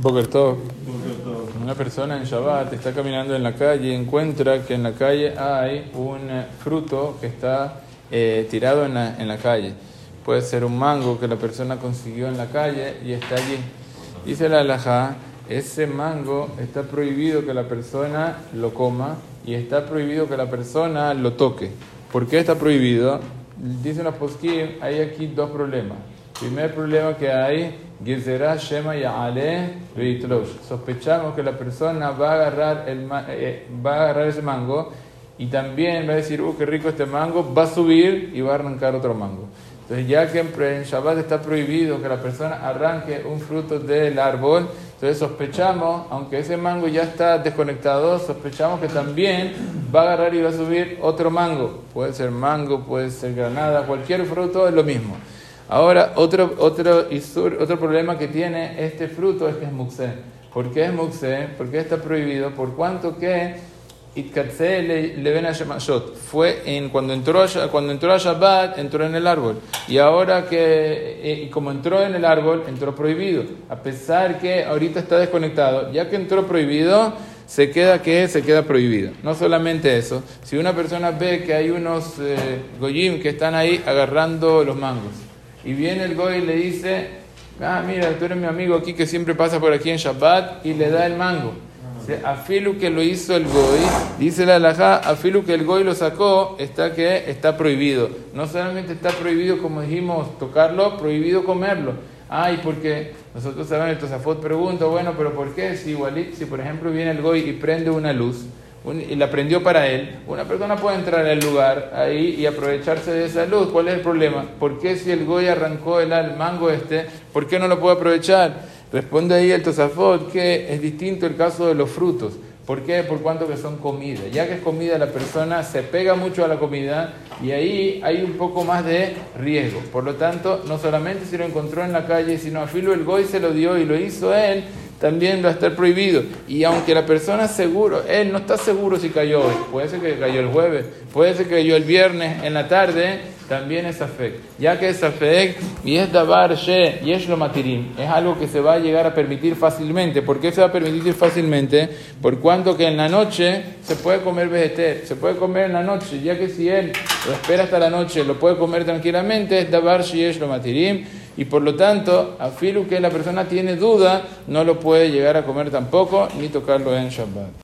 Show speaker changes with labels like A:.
A: Boker Tov. Una persona en Shabbat está caminando en la calle y encuentra que en la calle hay un fruto que está eh, tirado en la, en la calle. Puede ser un mango que la persona consiguió en la calle y está allí. Dice la halajá, ese mango está prohibido que la persona lo coma y está prohibido que la persona lo toque. ¿Por qué está prohibido? Dicen los poskim, hay aquí dos problemas. Primer problema que hay, Gezerah Shema Ya'ale Veitlosh. Sospechamos que la persona va a agarrar, el, eh, va a agarrar ese mango y también va a decir, uh, qué rico este mango, va a subir y va a arrancar otro mango. Entonces, ya que en Shabbat está prohibido que la persona arranque un fruto del árbol, entonces sospechamos, aunque ese mango ya está desconectado, sospechamos que también va a agarrar y va a subir otro mango. Puede ser mango, puede ser granada, cualquier fruto es lo mismo. Ahora, otro, otro, isur- otro problema que tiene este fruto es que es muxé. ¿Por qué es muxé? ¿Por qué está prohibido? Por cuanto que Itkatze le, le ven a Shemashot. Fue en, cuando, entró, cuando entró a Shabbat, entró en el árbol. Y ahora que, eh, como entró en el árbol, entró prohibido. A pesar que ahorita está desconectado, ya que entró prohibido, se queda que se queda prohibido. No solamente eso, si una persona ve que hay unos eh, goyim que están ahí agarrando los mangos, y viene el goy y le dice, ah, mira, tú eres mi amigo aquí que siempre pasa por aquí en Shabbat, y le da el mango. Dice, Afilu que lo hizo el goy, dice la alajá, afilu que el goy lo sacó, está que está prohibido. No solamente está prohibido, como dijimos, tocarlo, prohibido comerlo. Ay, porque nosotros sabemos, el Tosafot pregunta, bueno, pero ¿por qué? Si, igualit- si por ejemplo viene el goy y prende una luz, y la prendió para él, una persona puede entrar al lugar ahí y aprovecharse de esa luz. ¿Cuál es el problema? ¿Por qué si el goy arrancó el, mango este, por qué no lo puede aprovechar? Responde ahí el Tosafot que es distinto el caso de los frutos. ¿Por qué? Por cuanto que son comida. Ya que es comida, la persona se pega mucho a la comida y ahí hay un poco más de riesgo. Por lo tanto, no solamente si lo encontró en la calle, sino a filo el goy se lo dio y lo hizo él, también va a estar prohibido. Y aunque la persona seguro, él no está seguro si cayó hoy, puede ser que cayó el jueves, puede ser que cayó el viernes en la tarde, también es afek. Ya que es afek y es dabar she y es lo matirim, es algo que se va a llegar a permitir fácilmente. ¿Por qué se va a permitir fácilmente? Por cuanto que en la noche se puede comer vegetal, se puede comer en la noche, ya que si él lo espera hasta la noche, lo puede comer tranquilamente, es dabar she es lo matirim. Y por lo tanto, a filu que la persona tiene duda, no lo puede llegar a comer tampoco, ni tocarlo en Shabbat.